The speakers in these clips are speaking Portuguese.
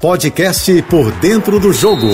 Podcast Por Dentro do Jogo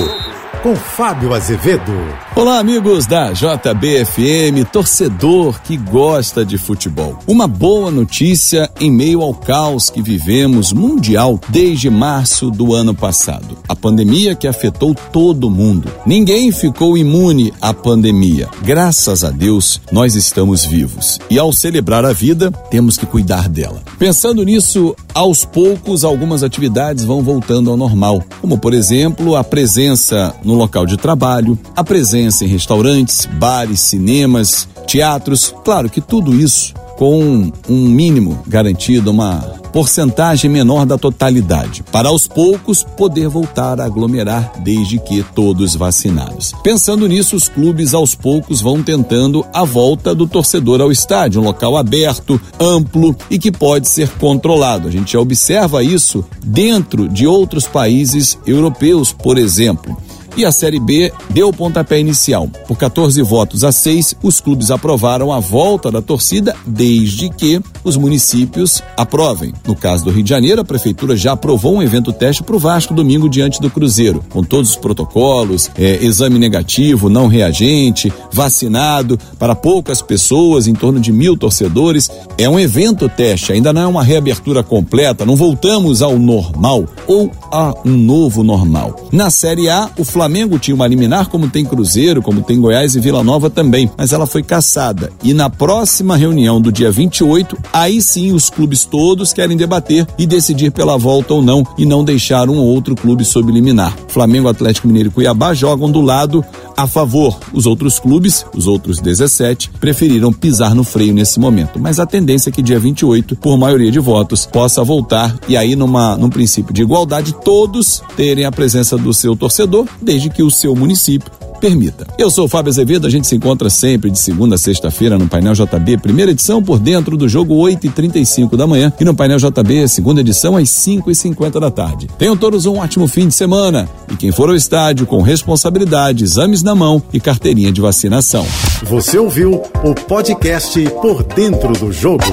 com Fábio Azevedo. Olá, amigos da JBFM, torcedor que gosta de futebol. Uma boa notícia em meio ao caos que vivemos mundial desde março do ano passado. A pandemia que afetou todo mundo. Ninguém ficou imune à pandemia. Graças a Deus, nós estamos vivos. E ao celebrar a vida, temos que cuidar dela. Pensando nisso, aos poucos, algumas atividades vão voltando ao normal, como por exemplo a presença no local de trabalho, a presença em restaurantes, bares, cinemas, teatros. Claro que tudo isso com um mínimo garantido, uma porcentagem menor da totalidade, para aos poucos poder voltar a aglomerar desde que todos vacinados. Pensando nisso, os clubes aos poucos vão tentando a volta do torcedor ao estádio, um local aberto, amplo e que pode ser controlado. A gente já observa isso dentro de outros países europeus, por exemplo. E a Série B deu o pontapé inicial. Por 14 votos a 6, os clubes aprovaram a volta da torcida, desde que os municípios aprovem. No caso do Rio de Janeiro, a prefeitura já aprovou um evento teste para o Vasco domingo diante do Cruzeiro, com todos os protocolos, é, exame negativo, não reagente, vacinado para poucas pessoas, em torno de mil torcedores. É um evento teste, ainda não é uma reabertura completa, não voltamos ao normal ou a um novo normal. Na Série A, o Flamengo Flamengo tinha uma liminar, como tem Cruzeiro, como tem Goiás e Vila Nova também, mas ela foi cassada. E na próxima reunião do dia 28, aí sim os clubes todos querem debater e decidir pela volta ou não, e não deixar um ou outro clube sob liminar. Flamengo, Atlético Mineiro e Cuiabá jogam do lado a favor. Os outros clubes, os outros 17, preferiram pisar no freio nesse momento. Mas a tendência é que dia 28, por maioria de votos, possa voltar e aí numa num princípio de igualdade todos terem a presença do seu torcedor, desde que o seu município permita. Eu sou o Fábio Azevedo, a gente se encontra sempre de segunda a sexta-feira no Painel JB, primeira edição por dentro do jogo 8 e 35 da manhã e no Painel JB, segunda edição às 5 e 50 da tarde. Tenham todos um ótimo fim de semana e quem for ao estádio com responsabilidade, exames na mão e carteirinha de vacinação. Você ouviu o podcast Por Dentro do Jogo.